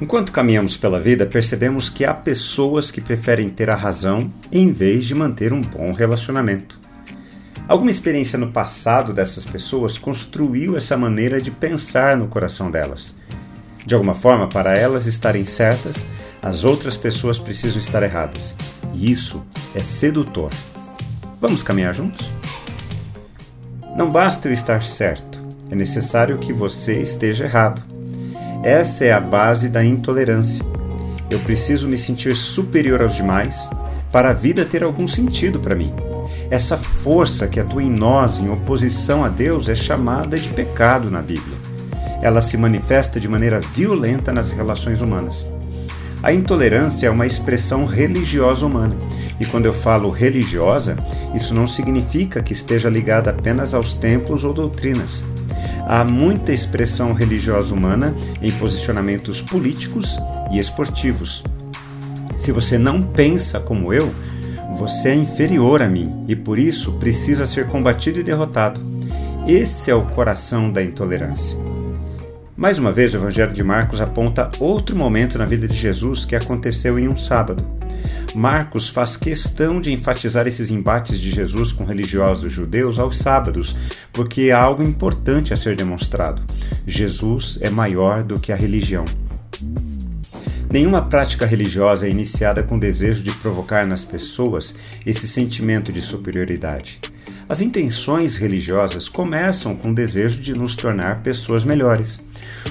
Enquanto caminhamos pela vida, percebemos que há pessoas que preferem ter a razão em vez de manter um bom relacionamento. Alguma experiência no passado dessas pessoas construiu essa maneira de pensar no coração delas. De alguma forma, para elas estarem certas, as outras pessoas precisam estar erradas. E isso é sedutor. Vamos caminhar juntos? Não basta eu estar certo, é necessário que você esteja errado. Essa é a base da intolerância. Eu preciso me sentir superior aos demais para a vida ter algum sentido para mim. Essa força que atua em nós em oposição a Deus é chamada de pecado na Bíblia. Ela se manifesta de maneira violenta nas relações humanas. A intolerância é uma expressão religiosa humana. E quando eu falo religiosa, isso não significa que esteja ligada apenas aos templos ou doutrinas. Há muita expressão religiosa humana em posicionamentos políticos e esportivos. Se você não pensa como eu, você é inferior a mim e por isso precisa ser combatido e derrotado. Esse é o coração da intolerância. Mais uma vez, o Evangelho de Marcos aponta outro momento na vida de Jesus que aconteceu em um sábado. Marcos faz questão de enfatizar esses embates de Jesus com religiosos judeus aos sábados, porque há algo importante a ser demonstrado. Jesus é maior do que a religião. Nenhuma prática religiosa é iniciada com o desejo de provocar nas pessoas esse sentimento de superioridade. As intenções religiosas começam com o desejo de nos tornar pessoas melhores.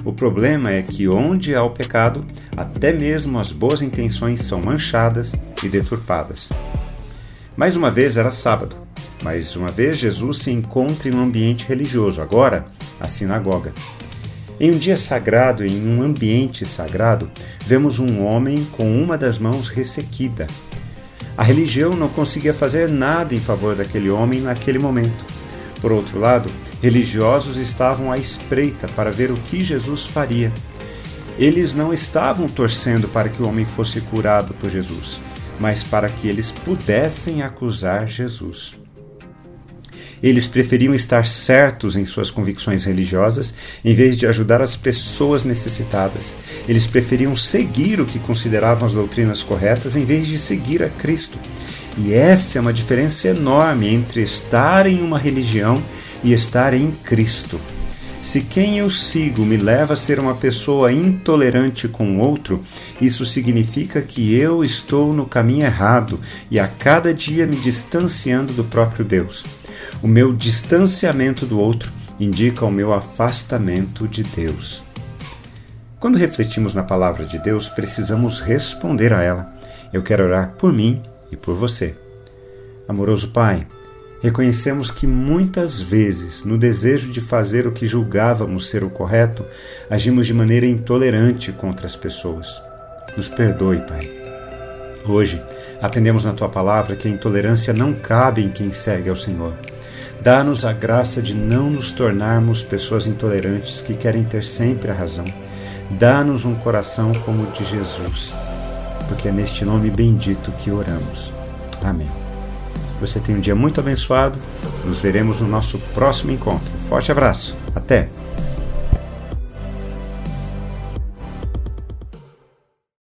O problema é que onde há o pecado, até mesmo as boas intenções são manchadas e deturpadas. Mais uma vez era sábado. Mais uma vez Jesus se encontra em um ambiente religioso, agora a sinagoga. Em um dia sagrado, em um ambiente sagrado, vemos um homem com uma das mãos ressequida. A religião não conseguia fazer nada em favor daquele homem naquele momento. Por outro lado, religiosos estavam à espreita para ver o que Jesus faria. Eles não estavam torcendo para que o homem fosse curado por Jesus, mas para que eles pudessem acusar Jesus. Eles preferiam estar certos em suas convicções religiosas em vez de ajudar as pessoas necessitadas. Eles preferiam seguir o que consideravam as doutrinas corretas em vez de seguir a Cristo. E essa é uma diferença enorme entre estar em uma religião e estar em Cristo. Se quem eu sigo me leva a ser uma pessoa intolerante com outro, isso significa que eu estou no caminho errado e a cada dia me distanciando do próprio Deus. O meu distanciamento do outro indica o meu afastamento de Deus. Quando refletimos na palavra de Deus, precisamos responder a ela. Eu quero orar por mim e por você. Amoroso Pai, reconhecemos que muitas vezes, no desejo de fazer o que julgávamos ser o correto, agimos de maneira intolerante contra as pessoas. Nos perdoe, Pai. Hoje, aprendemos na tua palavra que a intolerância não cabe em quem segue ao Senhor. Dá-nos a graça de não nos tornarmos pessoas intolerantes que querem ter sempre a razão. Dá-nos um coração como o de Jesus, porque é neste nome bendito que oramos. Amém. Você tem um dia muito abençoado. Nos veremos no nosso próximo encontro. Forte abraço. Até!